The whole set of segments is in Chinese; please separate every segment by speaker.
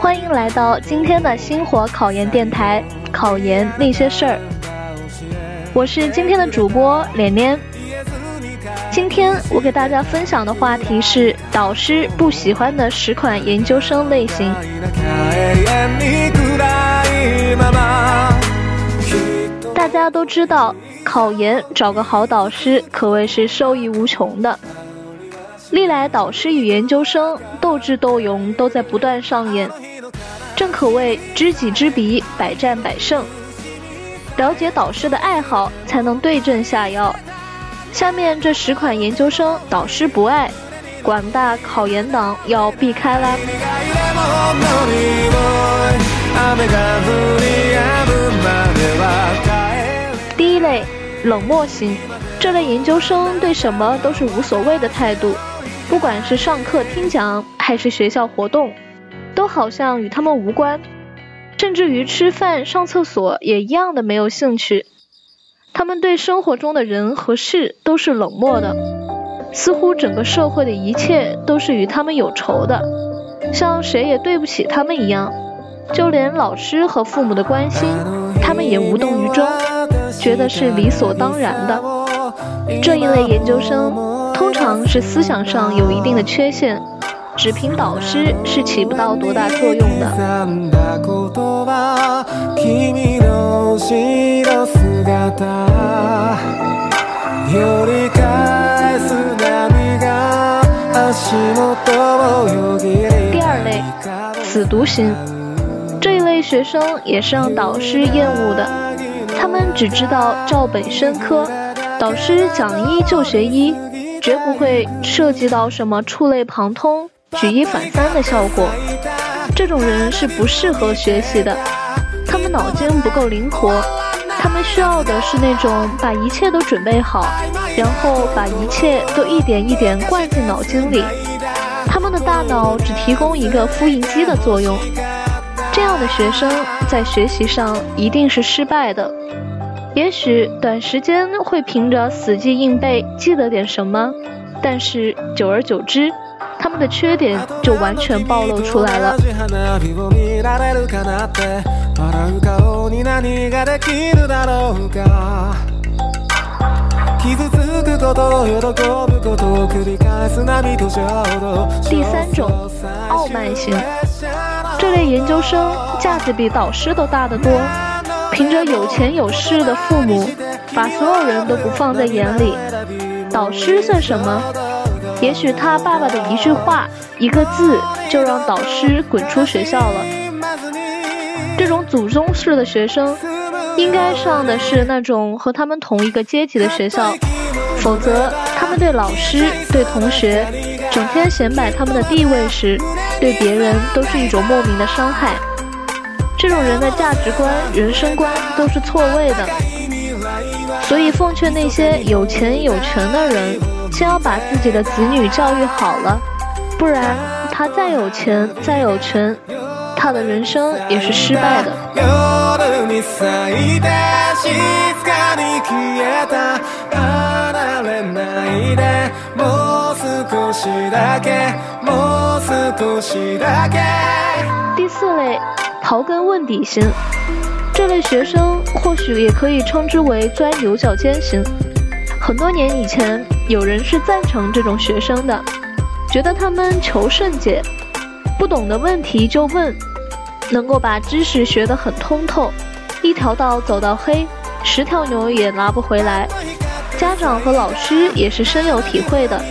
Speaker 1: 欢迎来到今天的星火考研电台《考研那些事儿》，我是今天的主播连连。今天我给大家分享的话题是导师不喜欢的十款研究生类型。大家都知道，考研找个好导师可谓是受益无穷的。历来导师与研究生斗智斗勇都在不断上演，正可谓知己知彼，百战百胜。了解导师的爱好，才能对症下药。下面这十款研究生导师不爱，广大考研党要避开啦。第一类，冷漠型，这类研究生对什么都是无所谓的态度。不管是上课听讲还是学校活动，都好像与他们无关，甚至于吃饭上厕所也一样的没有兴趣。他们对生活中的人和事都是冷漠的，似乎整个社会的一切都是与他们有仇的，像谁也对不起他们一样。就连老师和父母的关心，他们也无动于衷，觉得是理所当然的。这一类研究生。通常是思想上有一定的缺陷，只凭导师是起不到多大作用的。第二类，死读型，这一类学生也是让导师厌恶的，他们只知道照本宣科，导师讲一就学一。绝不会涉及到什么触类旁通、举一反三的效果。这种人是不适合学习的，他们脑筋不够灵活。他们需要的是那种把一切都准备好，然后把一切都一点一点灌进脑筋里。他们的大脑只提供一个复印机的作用。这样的学生在学习上一定是失败的。也许短时间会凭着死记硬背记得点什么，但是久而久之，他们的缺点就完全暴露出来了。第三种，傲慢型，这类研究生架子比导师都大得多。凭着有钱有势的父母，把所有人都不放在眼里。导师算什么？也许他爸爸的一句话、一个字，就让导师滚出学校了。这种祖宗式的学生，应该上的是那种和他们同一个阶级的学校，否则他们对老师、对同学，整天显摆他们的地位时，对别人都是一种莫名的伤害。这种人的价值观、人生观都是错位的，所以奉劝那些有钱有权的人，先要把自己的子女教育好了，不然他再有钱再有权，他的人生也是失败的。第四类。刨根问底型，这类学生或许也可以称之为钻牛角尖型。很多年以前，有人是赞成这种学生的，觉得他们求甚解，不懂的问题就问，能够把知识学得很通透，一条道走到黑，十条牛也拉不回来。家长和老师也是深有体会的，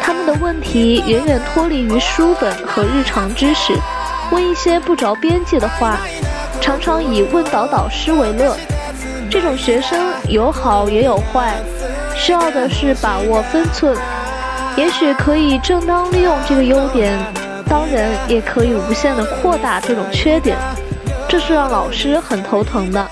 Speaker 1: 他们的问题远远脱离于书本和日常知识。问一些不着边际的话，常常以问倒导师为乐。这种学生有好也有坏，需要的是把握分寸。也许可以正当利用这个优点，当然也可以无限的扩大这种缺点。这是让老师很头疼的。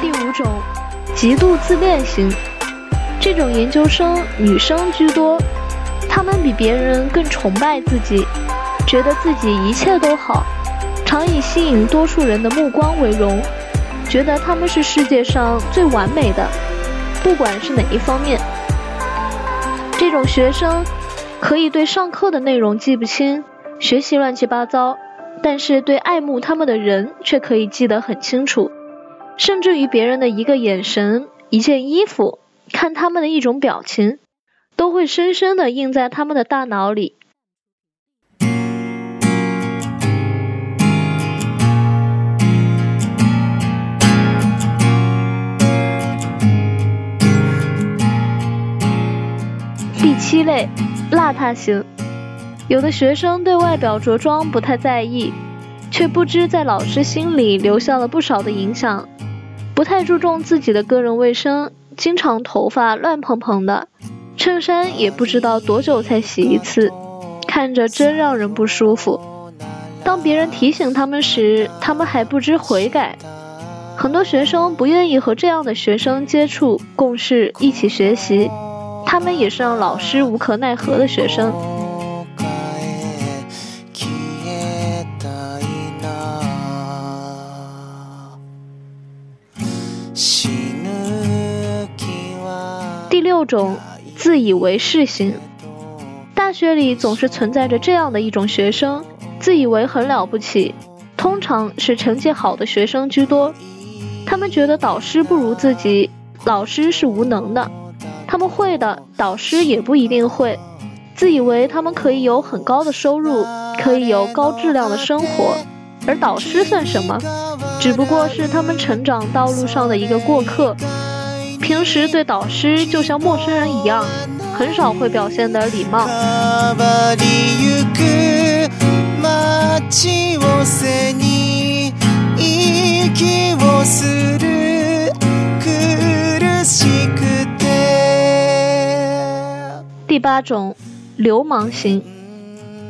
Speaker 1: 第五种，极度自恋型。这种研究生女生居多，他们比别人更崇拜自己，觉得自己一切都好，常以吸引多数人的目光为荣，觉得他们是世界上最完美的，不管是哪一方面。这种学生可以对上课的内容记不清，学习乱七八糟，但是对爱慕他们的人却可以记得很清楚，甚至于别人的一个眼神、一件衣服。看他们的一种表情，都会深深的印在他们的大脑里。第七类，邋遢型。有的学生对外表着装不太在意，却不知在老师心里留下了不少的影响，不太注重自己的个人卫生。经常头发乱蓬蓬的，衬衫也不知道多久才洗一次，看着真让人不舒服。当别人提醒他们时，他们还不知悔改。很多学生不愿意和这样的学生接触、共事、一起学习，他们也是让老师无可奈何的学生。第六种自以为是型，大学里总是存在着这样的一种学生，自以为很了不起，通常是成绩好的学生居多。他们觉得导师不如自己，老师是无能的，他们会的导师也不一定会，自以为他们可以有很高的收入，可以有高质量的生活，而导师算什么？只不过是他们成长道路上的一个过客。平时对导师就像陌生人一样，很少会表现的礼貌。第八种，流氓型。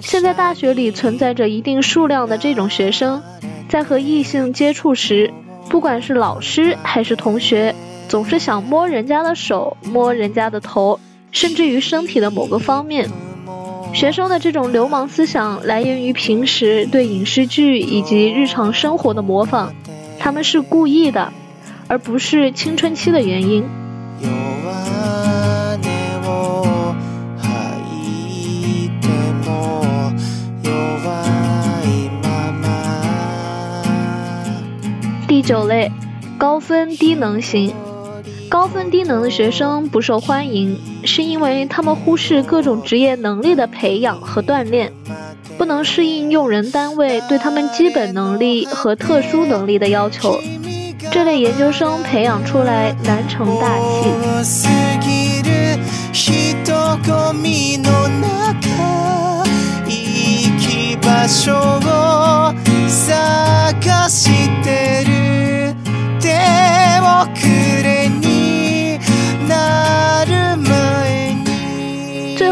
Speaker 1: 现在大学里存在着一定数量的这种学生，在和异性接触时，不管是老师还是同学。总是想摸人家的手，摸人家的头，甚至于身体的某个方面。学生的这种流氓思想来源于平时对影视剧以及日常生活的模仿，他们是故意的，而不是青春期的原因。第九类，高分低能型。高分低能的学生不受欢迎，是因为他们忽视各种职业能力的培养和锻炼，不能适应用人单位对他们基本能力和特殊能力的要求。这类研究生培养出来难成大器。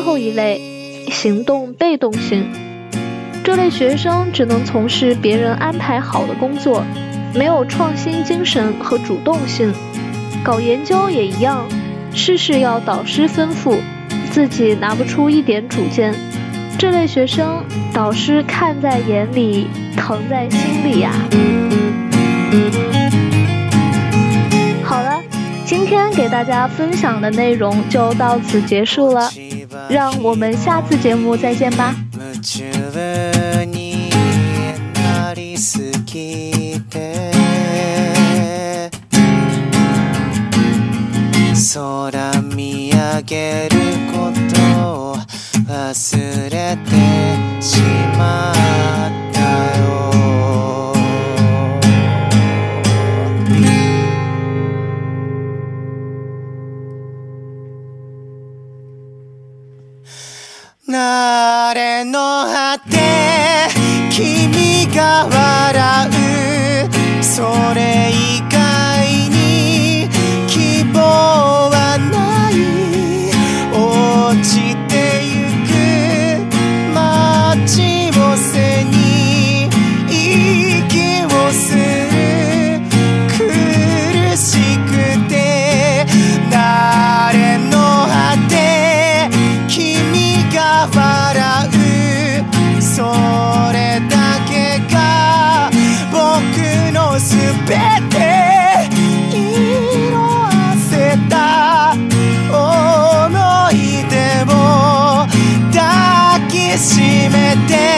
Speaker 1: 后一类行动被动型，这类学生只能从事别人安排好的工作，没有创新精神和主动性。搞研究也一样，事事要导师吩咐，自己拿不出一点主见。这类学生，导师看在眼里，疼在心里呀。好了，今天给大家分享的内容就到此结束了。让我们下次节目再见吧。空見上げることを忘れてしまう sky めて